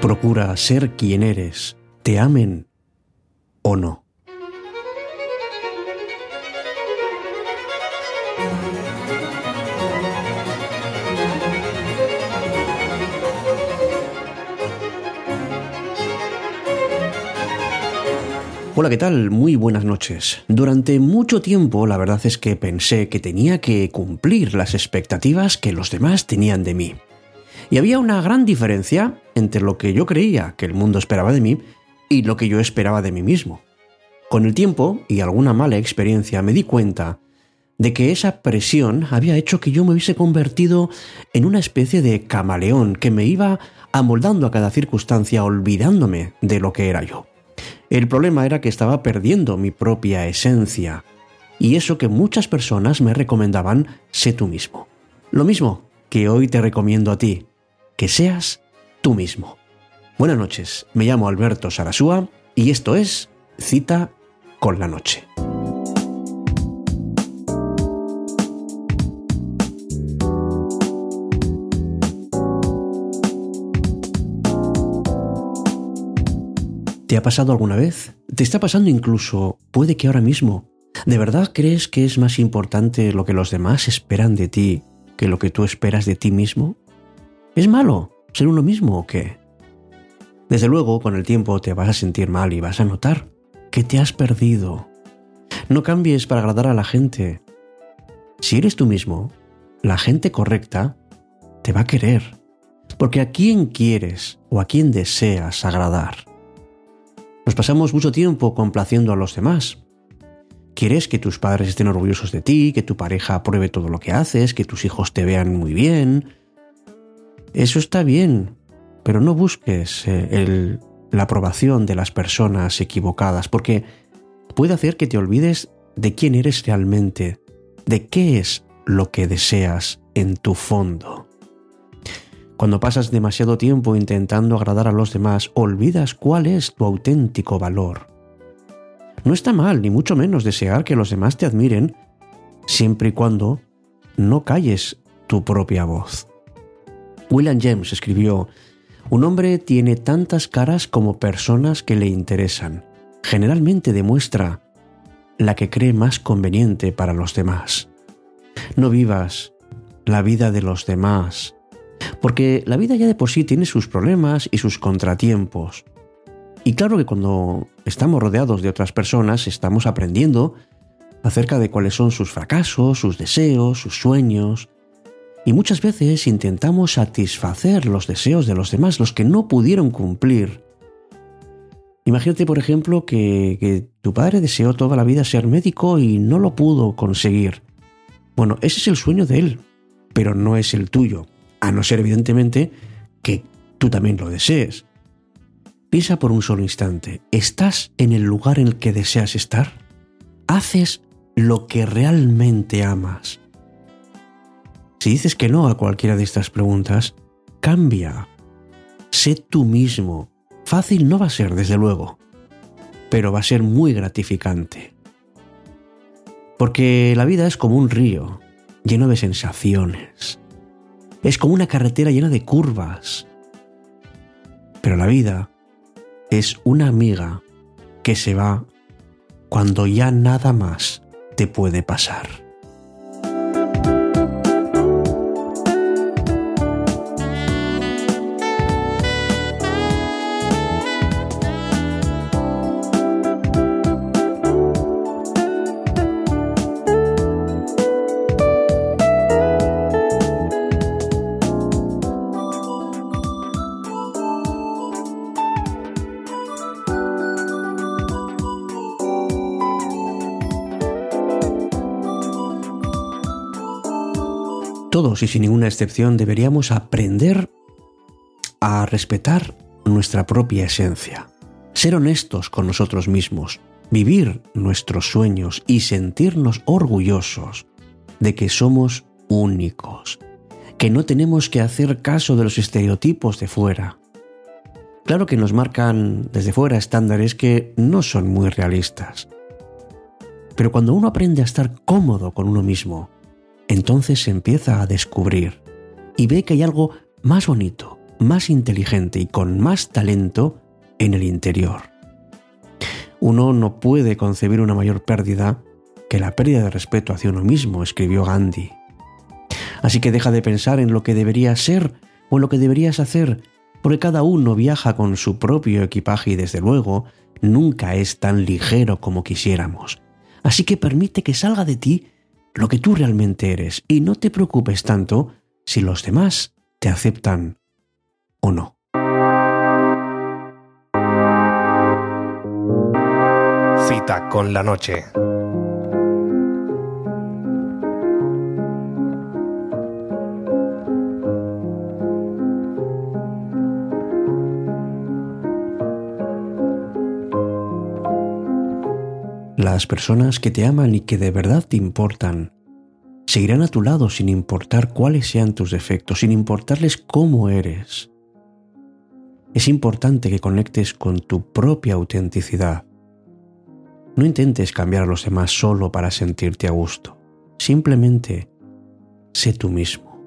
Procura ser quien eres, te amen o no. Hola, ¿qué tal? Muy buenas noches. Durante mucho tiempo la verdad es que pensé que tenía que cumplir las expectativas que los demás tenían de mí. Y había una gran diferencia entre lo que yo creía que el mundo esperaba de mí y lo que yo esperaba de mí mismo. Con el tiempo y alguna mala experiencia me di cuenta de que esa presión había hecho que yo me hubiese convertido en una especie de camaleón que me iba amoldando a cada circunstancia olvidándome de lo que era yo. El problema era que estaba perdiendo mi propia esencia, y eso que muchas personas me recomendaban, sé tú mismo. Lo mismo que hoy te recomiendo a ti, que seas tú mismo. Buenas noches, me llamo Alberto Sarasúa y esto es Cita con la Noche. ¿Te ha pasado alguna vez? ¿Te está pasando incluso? Puede que ahora mismo. ¿De verdad crees que es más importante lo que los demás esperan de ti que lo que tú esperas de ti mismo? ¿Es malo ser uno mismo o qué? Desde luego, con el tiempo te vas a sentir mal y vas a notar que te has perdido. No cambies para agradar a la gente. Si eres tú mismo, la gente correcta te va a querer. Porque a quién quieres o a quién deseas agradar. Nos pasamos mucho tiempo complaciendo a los demás. Quieres que tus padres estén orgullosos de ti, que tu pareja apruebe todo lo que haces, que tus hijos te vean muy bien. Eso está bien, pero no busques eh, la aprobación de las personas equivocadas, porque puede hacer que te olvides de quién eres realmente, de qué es lo que deseas en tu fondo. Cuando pasas demasiado tiempo intentando agradar a los demás, olvidas cuál es tu auténtico valor. No está mal, ni mucho menos, desear que los demás te admiren, siempre y cuando no calles tu propia voz. William James escribió, Un hombre tiene tantas caras como personas que le interesan. Generalmente demuestra la que cree más conveniente para los demás. No vivas la vida de los demás porque la vida ya de por sí tiene sus problemas y sus contratiempos. Y claro que cuando estamos rodeados de otras personas estamos aprendiendo acerca de cuáles son sus fracasos, sus deseos, sus sueños. Y muchas veces intentamos satisfacer los deseos de los demás, los que no pudieron cumplir. Imagínate, por ejemplo, que, tu padre deseó toda la vida ser médico y no lo pudo conseguir. Bueno, ese es el sueño de él, pero no es el tuyo a no ser evidentemente que tú también lo desees. Piensa por un solo instante, ¿estás en el lugar en el que deseas estar? ¿Haces lo que realmente amas? Si dices que no a cualquiera de estas preguntas, cambia. Sé tú mismo. Fácil no va a ser, desde luego, pero va a ser muy gratificante. Porque la vida es como un río, lleno de sensaciones, es como una carretera llena de curvas. Pero la vida es una amiga que se va cuando ya nada más te puede pasar. Y sin ninguna excepción deberíamos aprender a respetar nuestra propia esencia, ser honestos con nosotros mismos, vivir nuestros sueños y sentirnos orgullosos de que somos únicos, que no tenemos que hacer caso de los estereotipos de fuera. Claro que nos marcan desde fuera estándares que no son muy realistas. Pero cuando uno aprende a estar cómodo con uno mismo, entonces se empieza a descubrir y ve que hay algo más bonito, más inteligente y con más talento en el interior. Uno no puede concebir una mayor pérdida que la pérdida de respeto hacia uno mismo, escribió Gandhi. Así que deja de pensar en lo que deberías ser o en lo que deberías hacer, porque cada uno viaja con su propio equipaje y desde luego nunca es tan ligero como quisiéramos. Así que permite que salga de ti lo que tú realmente eres y no te preocupes tanto si los demás te aceptan o no. Cita con la noche. Las personas que te aman y que de verdad te importan seguirán a tu lado sin importar cuáles sean tus defectos, sin importarles cómo eres. Es importante que conectes con tu propia autenticidad. No intentes cambiar a los demás solo para sentirte a gusto. Simplemente sé tú mismo.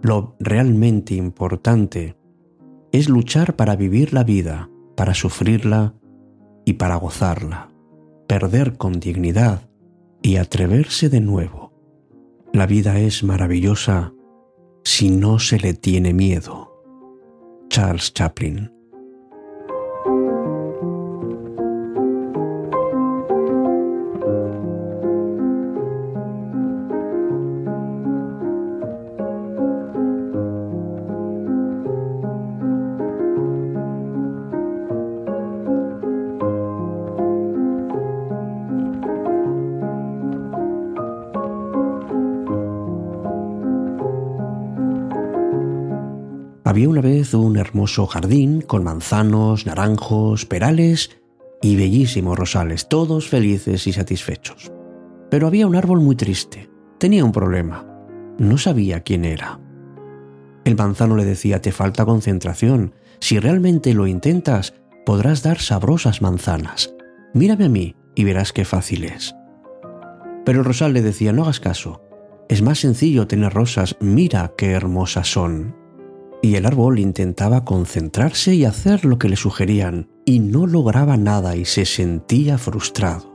Lo realmente importante es luchar para vivir la vida, para sufrirla y para gozarla perder con dignidad y atreverse de nuevo. La vida es maravillosa si no se le tiene miedo. Charles Chaplin Había una vez un hermoso jardín con manzanos, naranjos, perales y bellísimos rosales, todos felices y satisfechos. Pero había un árbol muy triste. Tenía un problema. No sabía quién era. El manzano le decía, te falta concentración. Si realmente lo intentas, podrás dar sabrosas manzanas. Mírame a mí y verás qué fácil es. Pero el rosal le decía, no hagas caso. Es más sencillo tener rosas, mira qué hermosas son y el árbol intentaba concentrarse y hacer lo que le sugerían, y no lograba nada y se sentía frustrado.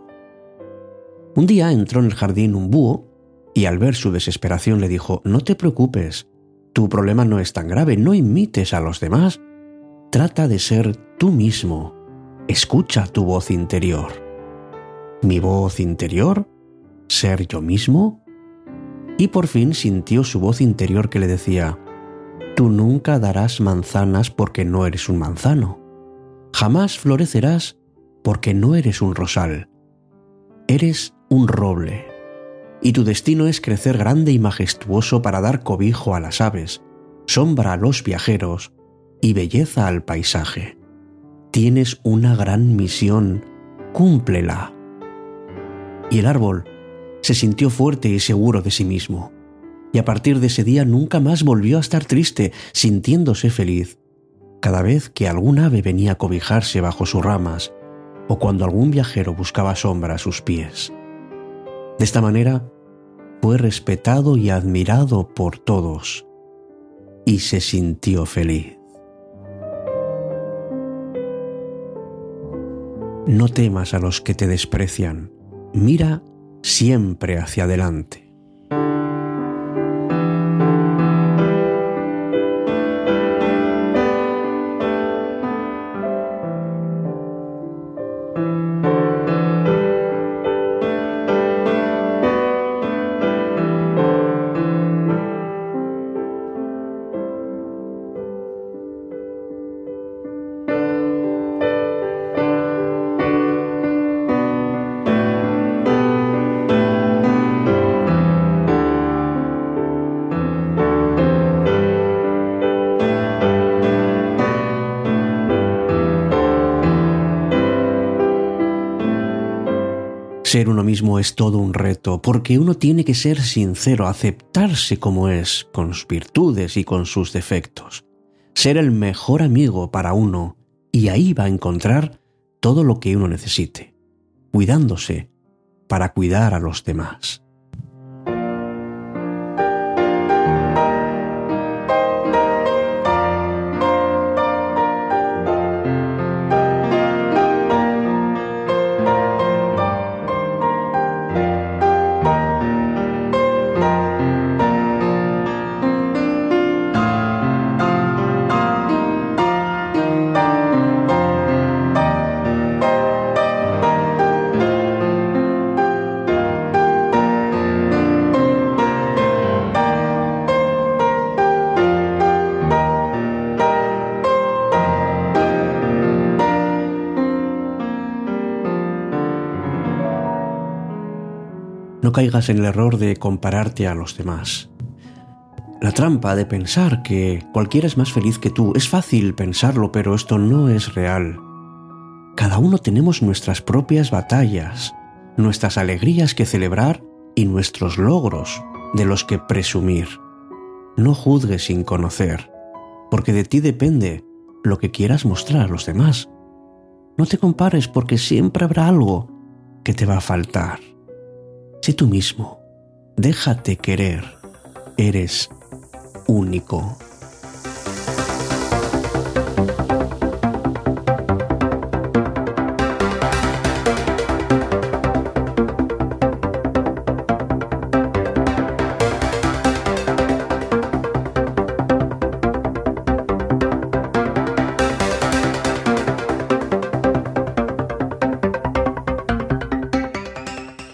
Un día entró en el jardín un búho y al ver su desesperación le dijo, no te preocupes, tu problema no es tan grave, no imites a los demás, trata de ser tú mismo, escucha tu voz interior. ¿Mi voz interior? ¿Ser yo mismo? Y por fin sintió su voz interior que le decía, Tú nunca darás manzanas porque no eres un manzano. Jamás florecerás porque no eres un rosal. Eres un roble. Y tu destino es crecer grande y majestuoso para dar cobijo a las aves, sombra a los viajeros y belleza al paisaje. Tienes una gran misión, cúmplela. Y el árbol se sintió fuerte y seguro de sí mismo y a partir de ese día nunca más volvió a estar triste, sintiéndose feliz. Cada vez que algún ave venía a cobijarse bajo sus ramas, o cuando algún viajero buscaba sombra a sus pies. De esta manera, fue respetado y admirado por todos, y se sintió feliz. No temas a los que te desprecian, mira siempre hacia adelante. Uno mismo es todo un reto, porque uno tiene que ser sincero, aceptarse como es, con sus virtudes y con sus defectos. Ser el mejor amigo para uno, y ahí va a encontrar todo lo que uno necesite, cuidándose para cuidar a los demás. No caigas en el error de compararte a los demás. La trampa de pensar que cualquiera es más feliz que tú. Es fácil pensarlo, pero esto no es real. Cada uno tenemos nuestras propias batallas, nuestras alegrías que celebrar y nuestros logros de los que presumir. No juzgues sin conocer, porque de ti depende lo que quieras mostrar a los demás. No te compares porque siempre habrá algo que te va a faltar. Sé tú mismo, déjate querer, eres único.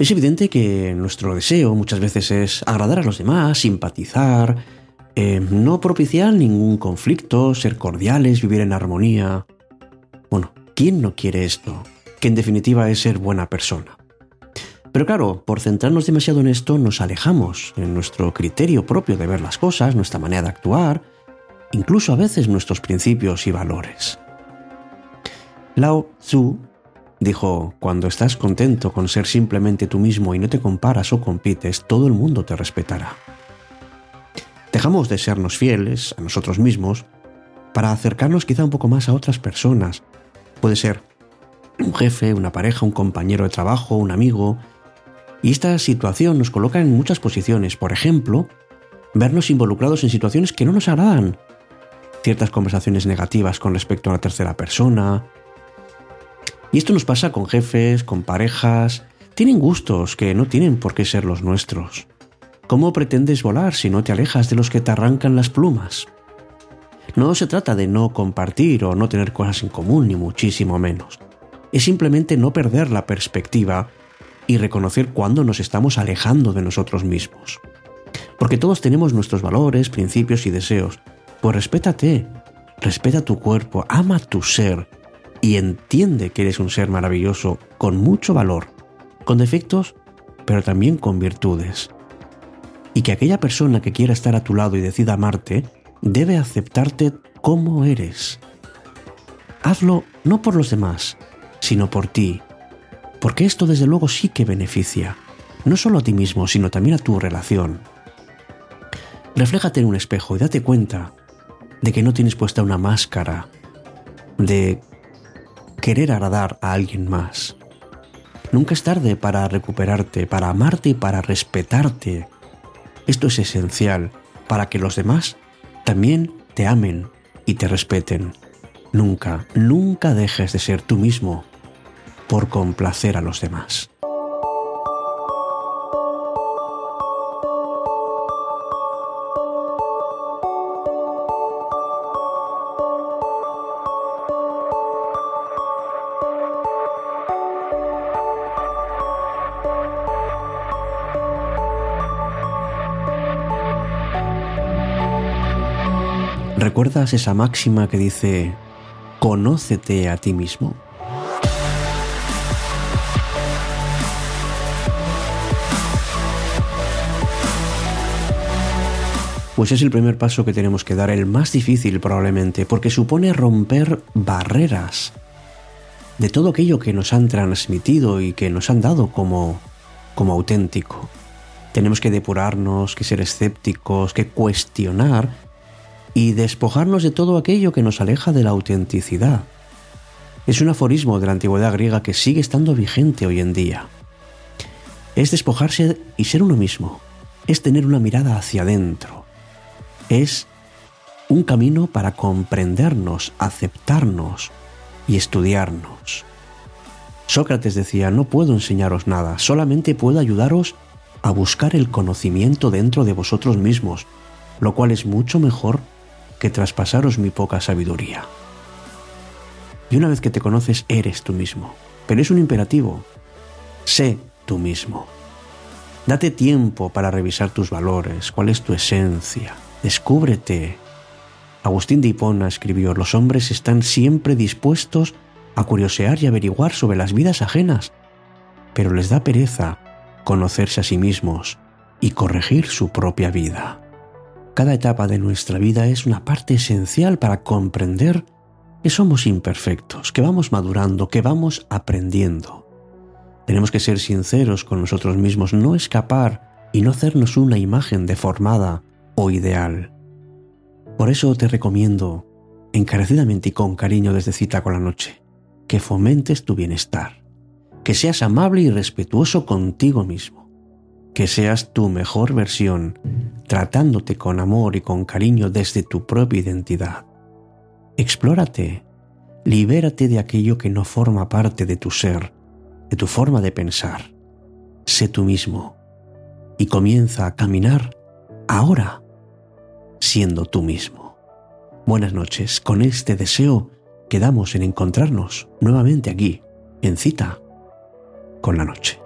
Es evidente que nuestro deseo muchas veces es agradar a los demás, simpatizar, eh, no propiciar ningún conflicto, ser cordiales, vivir en armonía. Bueno, ¿quién no quiere esto? Que en definitiva es ser buena persona. Pero claro, por centrarnos demasiado en esto nos alejamos en nuestro criterio propio de ver las cosas, nuestra manera de actuar, incluso a veces nuestros principios y valores. Lao Tzu Dijo, cuando estás contento con ser simplemente tú mismo y no te comparas o compites, todo el mundo te respetará. Dejamos de sernos fieles a nosotros mismos para acercarnos quizá un poco más a otras personas. Puede ser un jefe, una pareja, un compañero de trabajo, un amigo. Y esta situación nos coloca en muchas posiciones. Por ejemplo, vernos involucrados en situaciones que no nos agradan. Ciertas conversaciones negativas con respecto a la tercera persona, y esto nos pasa con jefes, con parejas. Tienen gustos que no tienen por qué ser los nuestros. ¿Cómo pretendes volar si no te alejas de los que te arrancan las plumas? No se trata de no compartir o no tener cosas en común, ni muchísimo menos. Es simplemente no perder la perspectiva y reconocer cuándo nos estamos alejando de nosotros mismos. Porque todos tenemos nuestros valores, principios y deseos. Pues respétate, respeta tu cuerpo, ama tu ser y entiende que eres un ser maravilloso, con mucho valor, con defectos, pero también con virtudes. Y que aquella persona que quiera estar a tu lado y decida amarte, debe aceptarte como eres. Hazlo no por los demás, sino por ti, porque esto desde luego sí que beneficia, no solo a ti mismo, sino también a tu relación. Refléjate en un espejo y date cuenta de que no tienes puesta una máscara, de querer agradar a alguien más. Nunca es tarde para recuperarte, para amarte y para respetarte. Esto es esencial para que los demás también te amen y te respeten. Nunca, nunca dejes de ser tú mismo por complacer a los demás. ¿Recuerdas esa máxima que dice, conócete a ti mismo? Pues es el primer paso que tenemos que dar, el más difícil probablemente, porque supone romper barreras de todo aquello que nos han transmitido y que nos han dado como, como auténtico. Tenemos que depurarnos, que ser escépticos, que cuestionar y despojarnos de todo aquello que nos aleja de la autenticidad. Es un aforismo de la antigüedad griega que sigue estando vigente hoy en día. Es despojarse y ser uno mismo. Es tener una mirada hacia adentro. Es un camino para comprendernos, aceptarnos y estudiarnos. Sócrates decía, no puedo enseñaros nada, solamente puedo ayudaros a buscar el conocimiento dentro de vosotros mismos, lo cual es mucho mejor que traspasaros mi poca sabiduría. Y una vez que te conoces, eres tú mismo. Pero es un imperativo. Sé tú mismo. Date tiempo para revisar tus valores, cuál es tu esencia. Descúbrete. Agustín de Hipona escribió, los hombres están siempre dispuestos a curiosear y averiguar sobre las vidas ajenas, pero les da pereza conocerse a sí mismos y corregir su propia vida. Cada etapa de nuestra vida es una parte esencial para comprender que somos imperfectos, que vamos madurando, que vamos aprendiendo. Tenemos que ser sinceros con nosotros mismos, no escapar y no hacernos una imagen deformada o ideal. Por eso te recomiendo, encarecidamente y con cariño desde cita con la noche, que fomentes tu bienestar, que seas amable y respetuoso contigo mismo, que seas tu mejor versión, tratándote con amor y con cariño desde tu propia identidad. Explórate, libérate de aquello que no forma parte de tu ser, de tu forma de pensar. Sé tú mismo y comienza a caminar ahora siendo tú mismo. Buenas noches, con este deseo quedamos en encontrarnos nuevamente aquí, en cita con la noche.